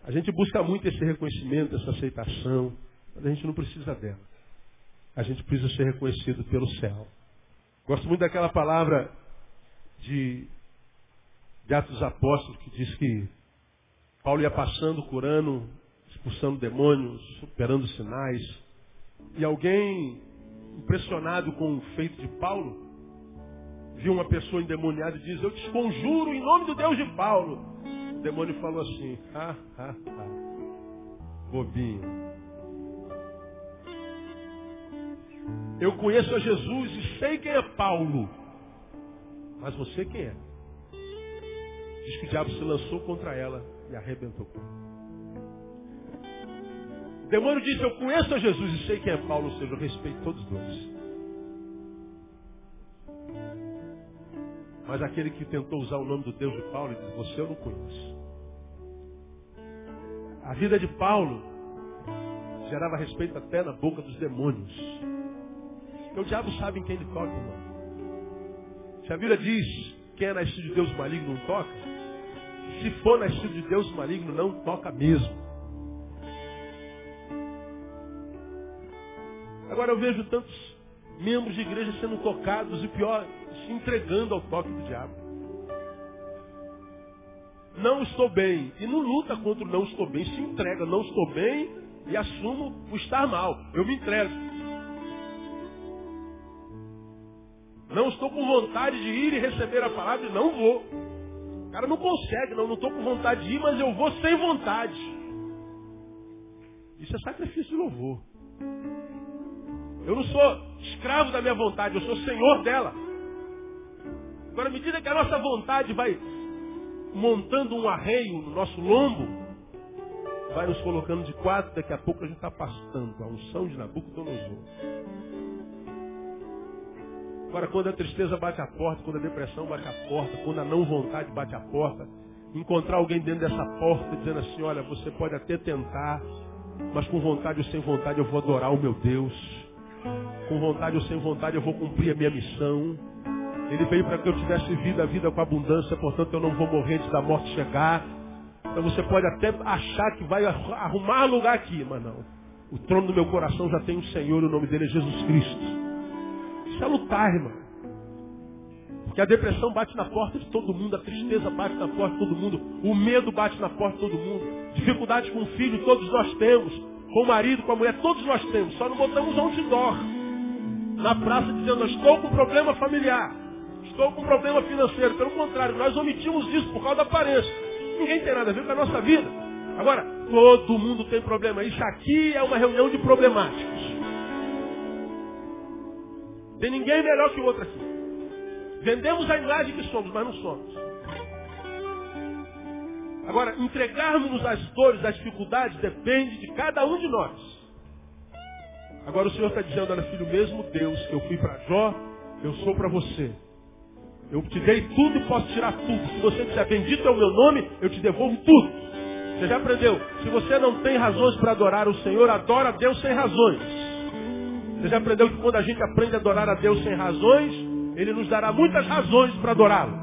A gente busca muito esse reconhecimento, essa aceitação, mas a gente não precisa dela. A gente precisa ser reconhecido pelo céu. Gosto muito daquela palavra de de Atos Apóstolos, que diz que Paulo ia passando, curando, expulsando demônios, operando sinais. E alguém, impressionado com o feito de Paulo, viu uma pessoa endemoniada e diz, eu te conjuro em nome do Deus de Paulo. O demônio falou assim, ah, ah, ah, bobinho. Eu conheço a Jesus e sei quem é Paulo. Mas você quem é? Diz que o diabo se lançou contra ela e arrebentou. O demônio disse, eu conheço a Jesus e sei quem é Paulo, ou seja, eu respeito todos os dois. Mas aquele que tentou usar o nome do Deus de Paulo, ele disse, você eu não conheço. A vida de Paulo gerava respeito até na boca dos demônios. Porque o diabo sabe em quem ele toca, irmão. Se a Bíblia diz Quem é nascido de Deus maligno não toca? Se for nascido de Deus maligno, não toca mesmo. Agora eu vejo tantos membros de igreja sendo tocados e pior, se entregando ao toque do diabo. Não estou bem. E não luta contra o não estou bem, se entrega. Não estou bem e assumo o estar mal. Eu me entrego. Não estou com vontade de ir e receber a palavra e não vou. Cara não consegue, não. Não estou com vontade de ir, mas eu vou sem vontade. Isso é sacrifício de louvor. Eu não sou escravo da minha vontade, eu sou senhor dela. Agora, à medida que a nossa vontade vai montando um arreio no nosso lombo, vai nos colocando de quatro, daqui a pouco a gente está pastando a unção de Nabucodonosor. Agora, quando a tristeza bate a porta, quando a depressão bate a porta, quando a não vontade bate a porta, encontrar alguém dentro dessa porta dizendo assim, olha, você pode até tentar, mas com vontade ou sem vontade eu vou adorar o meu Deus. Com vontade ou sem vontade eu vou cumprir a minha missão. Ele veio para que eu tivesse vida, vida com abundância, portanto eu não vou morrer antes da morte chegar. Então você pode até achar que vai arrumar lugar aqui, mas não. O trono do meu coração já tem um Senhor o nome dele é Jesus Cristo. É lutar, irmão. Porque a depressão bate na porta de todo mundo, a tristeza bate na porta de todo mundo, o medo bate na porta de todo mundo. Dificuldades com o filho, todos nós temos. Com o marido, com a mulher, todos nós temos. Só não botamos dor. Na praça dizendo, estou com problema familiar. Estou com problema financeiro. Pelo contrário, nós omitimos isso por causa da aparência. Ninguém tem nada a ver com a nossa vida. Agora, todo mundo tem problema. Isso aqui é uma reunião de problemáticos. Tem ninguém melhor que o outro aqui. Vendemos a imagem que somos, mas não somos. Agora, entregarmos-nos às dores, às dificuldades, depende de cada um de nós. Agora o Senhor está dizendo, olha filho, mesmo Deus que eu fui para Jó, eu sou para você. Eu te dei tudo e posso tirar tudo. Se você disser bendito é o meu nome, eu te devolvo tudo. Você já aprendeu? Se você não tem razões para adorar o Senhor, adora Deus sem razões. Você já aprendeu que quando a gente aprende a adorar a Deus sem razões, Ele nos dará muitas razões para adorá-lo.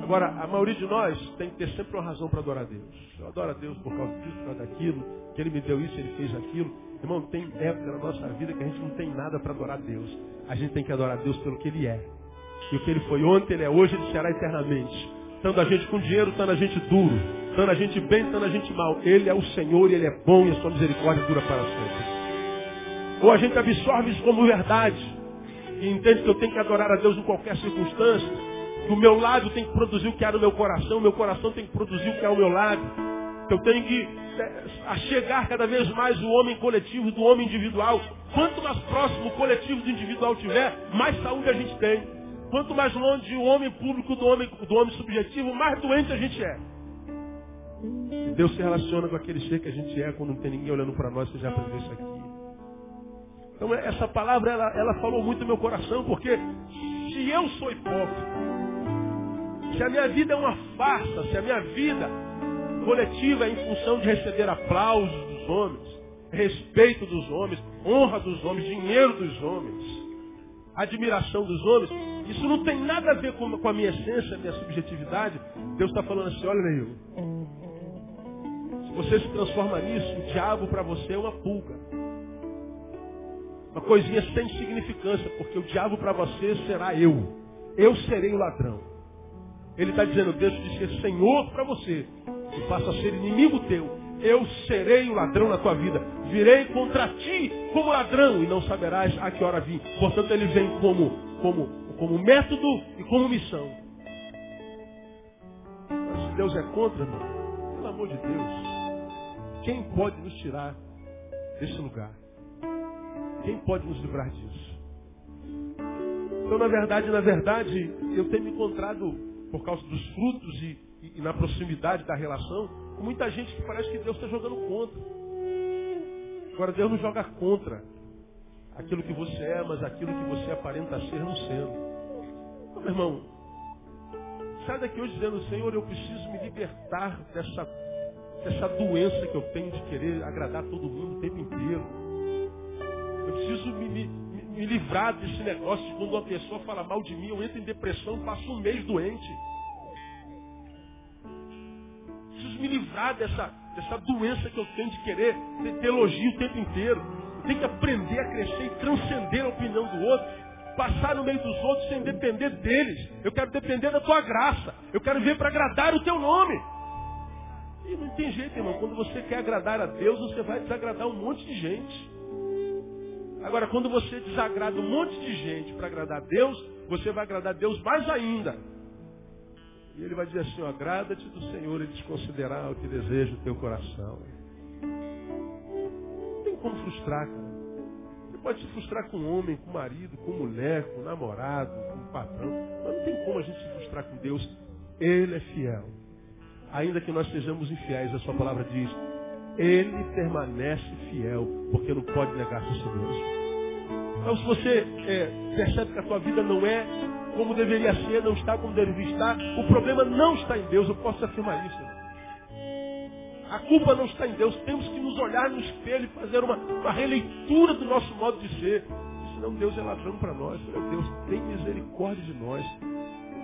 Agora, a maioria de nós tem que ter sempre uma razão para adorar a Deus. Eu adoro a Deus por causa disso, por causa daquilo, que Ele me deu isso, Ele fez aquilo. Irmão, tem época na nossa vida que a gente não tem nada para adorar a Deus. A gente tem que adorar a Deus pelo que Ele é. E o que Ele foi ontem, Ele é hoje, Ele será eternamente. Tanto a gente com dinheiro, tanto a gente duro. Tanto a gente bem, tanto a gente mal. Ele é o Senhor e Ele é bom e a sua misericórdia dura para sempre. Ou a gente absorve isso como verdade. E entende que eu tenho que adorar a Deus em qualquer circunstância que o meu lado tem que produzir o que há no meu coração, o meu coração tem que produzir o que há ao meu lado. Que eu tenho que é, chegar cada vez mais o homem coletivo do homem individual. Quanto mais próximo o coletivo do individual tiver, mais saúde a gente tem. Quanto mais longe o homem público do homem, do homem subjetivo, mais doente a gente é. Deus se relaciona com aquele ser que a gente é quando não tem ninguém olhando para nós, você já aprendeu isso aqui. Então essa palavra ela, ela falou muito no meu coração, porque se eu sou hipócrita, se a minha vida é uma farsa, se a minha vida coletiva é em função de receber aplausos dos homens, respeito dos homens, honra dos homens, dinheiro dos homens, admiração dos homens, isso não tem nada a ver com, com a minha essência, a minha subjetividade. Deus está falando assim, olha Neil, se você se transforma nisso, o diabo para você é uma pulga. Uma coisinha sem significância, porque o diabo para você será eu. Eu serei o ladrão. Ele está dizendo, deixa de ser Senhor para você e passa a ser inimigo teu. Eu serei o ladrão na tua vida. Virei contra ti como ladrão e não saberás a que hora vim. Portanto, ele vem como, como, como método e como missão. Mas se Deus é contra, irmão, pelo amor de Deus, quem pode nos tirar desse lugar? Quem pode nos livrar disso? Então, na verdade, na verdade, eu tenho me encontrado por causa dos frutos e, e, e na proximidade da relação, com muita gente que parece que Deus está jogando contra. Agora, Deus não joga contra aquilo que você é, mas aquilo que você aparenta ser não sendo. Então, meu irmão, sai daqui hoje dizendo, Senhor, eu preciso me libertar dessa, dessa doença que eu tenho de querer agradar todo mundo o tempo inteiro. Eu preciso me, me, me livrar desse negócio de quando uma pessoa fala mal de mim, eu entro em depressão, passo um mês doente. Preciso me livrar dessa, dessa doença que eu tenho de querer ter elogio o tempo inteiro. Eu tenho que aprender a crescer e transcender a opinião do outro. Passar no meio dos outros sem depender deles. Eu quero depender da tua graça. Eu quero vir para agradar o teu nome. E não tem jeito, irmão. Quando você quer agradar a Deus, você vai desagradar um monte de gente. Agora, quando você desagrada um monte de gente para agradar a Deus, você vai agradar a Deus mais ainda. E ele vai dizer assim, agrada-te do Senhor e desconsiderar o que deseja o teu coração. Não tem como frustrar, cara. Você pode se frustrar com um homem, com marido, com mulher, com namorado, com patrão. Mas não tem como a gente se frustrar com Deus. Ele é fiel. Ainda que nós sejamos infiéis, a sua palavra diz, ele permanece fiel, porque não pode negar-se a si mesmo. Então, se você é, percebe que a tua vida não é como deveria ser, não está como deveria estar, o problema não está em Deus, eu posso afirmar isso. A culpa não está em Deus, temos que nos olhar no espelho e fazer uma, uma releitura do nosso modo de ser. Senão Deus é ladrão para nós. Meu Deus, tem misericórdia de nós.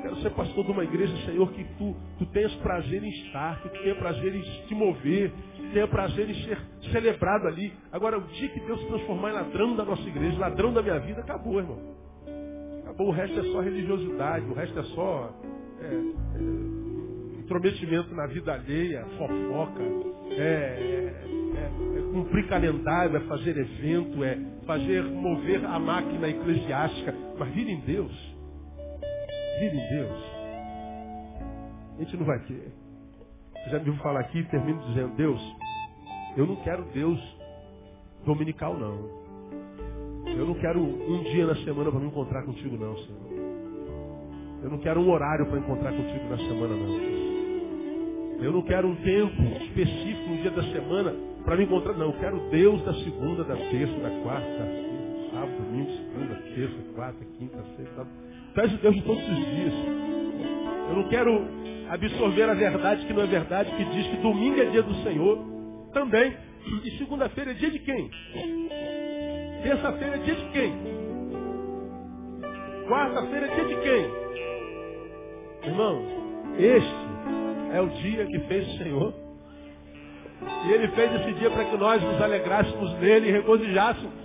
Quero ser pastor de uma igreja, Senhor, que tu, tu tenhas prazer em estar, que tu tenha prazer em te mover, tenha prazer em ser celebrado ali. Agora, o dia que Deus se transformar em ladrão da nossa igreja, ladrão da minha vida, acabou, irmão. Acabou, o resto é só religiosidade, o resto é só é, é, intrometimento na vida alheia, fofoca, é, é, é, é cumprir calendário, é fazer evento, é fazer mover a máquina eclesiástica, mas vir em Deus vida em Deus, a gente não vai ter. Já me viu falar aqui e termino dizendo, Deus, eu não quero Deus dominical não. Eu não quero um dia na semana para me encontrar contigo não, Senhor. Eu não quero um horário para encontrar contigo na semana não. Eu não quero um tempo específico, um dia da semana, para me encontrar. Não, eu quero Deus da segunda, da terça, da quarta, da sábado, domingo, segunda, terça, quarta, quinta, sexta, sábado. Peço Deus de todos os dias. Eu não quero absorver a verdade que não é verdade, que diz que domingo é dia do Senhor. Também. E segunda-feira é dia de quem? Terça-feira é dia de quem? Quarta-feira é dia de quem? Irmão, este é o dia que fez o Senhor. E Ele fez esse dia para que nós nos alegrássemos nele e regozijássemos.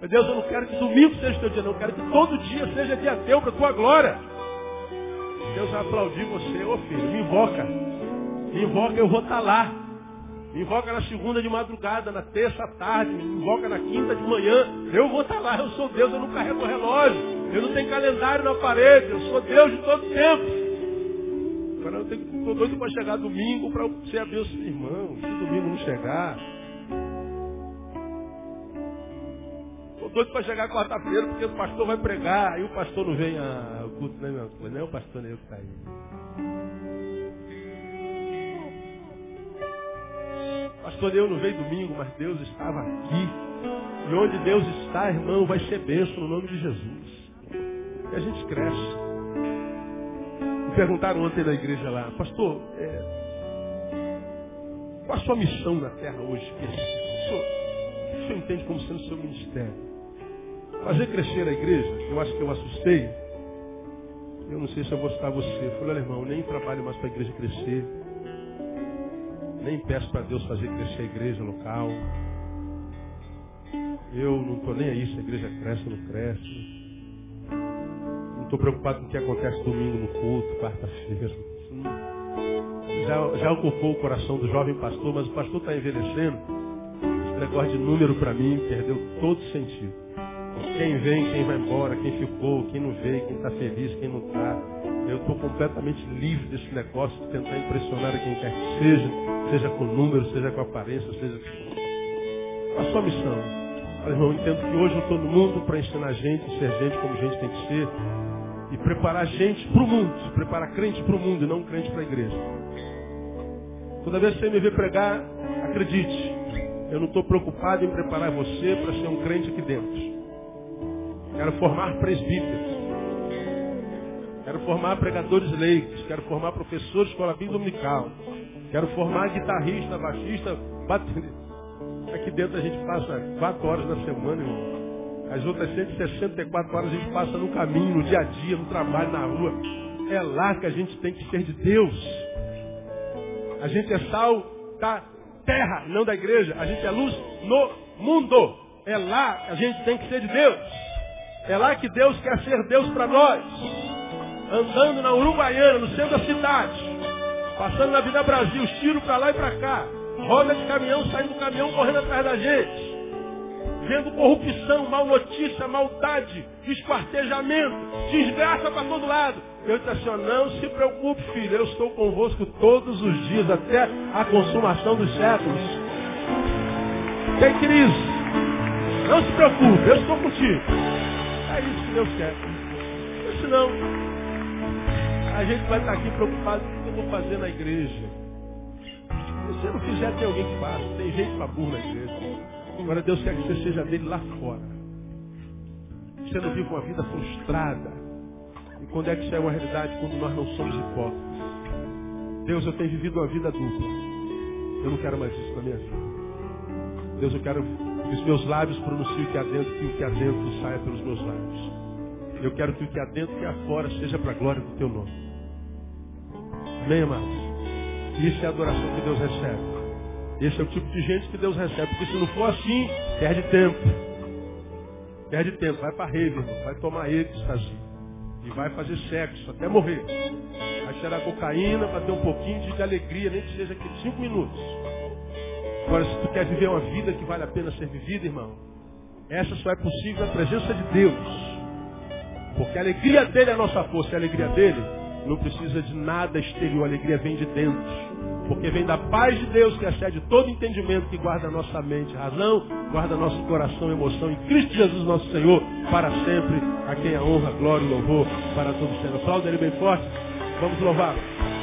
Meu Deus, eu não quero que domingo seja teu dia, não. Eu quero que todo dia seja dia teu para tua glória. Deus vai aplaudir você, ô filho, me invoca. Me invoca, eu vou estar tá lá. Invoca na segunda de madrugada, na terça à tarde, invoca na quinta de manhã. Eu vou estar lá, eu sou Deus, eu não carrego relógio. Eu não tenho calendário na parede, eu sou Deus de todo tempo. Agora eu estou doido para chegar domingo para ser abençoado. Irmão, se domingo não chegar, doido para chegar quarta-feira, porque o pastor vai pregar, aí o pastor não vem a culto, né, meu? Não é o pastor nem eu que está aí. Pastor, eu não veio domingo, mas Deus estava aqui. E onde Deus está, irmão, vai ser benção no nome de Jesus. E a gente cresce. Me perguntaram ontem na igreja lá, pastor, é, qual a sua missão na terra hoje? O que o senhor entende como sendo o seu ministério? fazer crescer a igreja, eu acho que eu assustei. Eu não sei se eu vou citar você. Eu falei, olha irmão, nem trabalho mais para a igreja crescer. Nem peço para Deus fazer crescer a igreja local. Eu não estou nem aí se a igreja cresce ou não cresce. Não estou preocupado com o que acontece domingo no culto, quarta-feira. Já, já ocupou o coração do jovem pastor, mas o pastor está envelhecendo. Esse negócio de número para mim perdeu todo sentido. Quem vem, quem vai embora, quem ficou, quem não veio, quem está feliz, quem não está. Eu estou completamente livre desse negócio de tentar impressionar a quem quer que seja, seja com número, seja com aparência, seja. Qual a sua missão? Olha, irmão, eu entendo que hoje eu estou no mundo para ensinar gente, ser gente como gente tem que ser, e preparar gente para o mundo, preparar crente para o mundo e não crente para a igreja. Toda vez que você me vê pregar, acredite, eu não estou preocupado em preparar você para ser um crente aqui dentro. Quero formar presbíteros. Quero formar pregadores leigos. Quero formar professores de escola bíblica dominical. Quero formar guitarrista, baixista, baterista. Aqui dentro a gente passa quatro horas na semana, irmão. As outras 164 horas a gente passa no caminho, no dia a dia, no trabalho, na rua. É lá que a gente tem que ser de Deus. A gente é sal da terra, não da igreja. A gente é luz no mundo. É lá que a gente tem que ser de Deus. É lá que Deus quer ser Deus para nós. Andando na Uruguaiana, no centro da cidade. Passando na Vida Brasil, tiro para lá e para cá. Roda de caminhão, saindo do caminhão, correndo atrás da gente. Vendo corrupção, mal notícia, maldade, esquartejamento, desgraça para todo lado. Eu disse assim, não se preocupe, filho, eu estou convosco todos os dias, até a consumação dos séculos. Tem crise. Não se preocupe, eu estou contigo. É isso que Deus quer. Porque senão, a gente vai estar aqui preocupado com o que eu vou fazer na igreja. Se você não fizer, tem alguém que faça. Tem gente para burro na igreja. Agora Deus quer que você seja dele lá fora. Você não vive uma vida frustrada. E quando é que isso é uma realidade? Quando nós não somos hipócritas. Deus, eu tenho vivido uma vida dupla. Eu não quero mais isso na minha vida. Deus, eu quero que os meus lábios pronunciem o que há dentro, que o que há dentro saia pelos meus lábios. Eu quero que o que há dentro e há fora seja para a glória do teu nome. Amados? Isso é a adoração que Deus recebe. Esse é o tipo de gente que Deus recebe. Porque se não for assim, perde tempo. Perde tempo. Vai para rave, irmão. Vai tomar êxtase. E vai fazer sexo até morrer. Vai cheirar cocaína para ter um pouquinho de, alegria, nem que seja aqui cinco minutos. Agora, se tu quer viver uma vida que vale a pena ser vivida, irmão, essa só é possível na presença de Deus. Porque a alegria dele é a nossa força, a alegria dele não precisa de nada exterior, a alegria vem de dentro. Porque vem da paz de Deus que excede todo entendimento, que guarda nossa mente, razão, guarda nosso coração, emoção em Cristo Jesus nosso Senhor, para sempre, a quem a honra, glória e louvor para todos sempre. Aplauda ele bem forte. Vamos louvá-lo.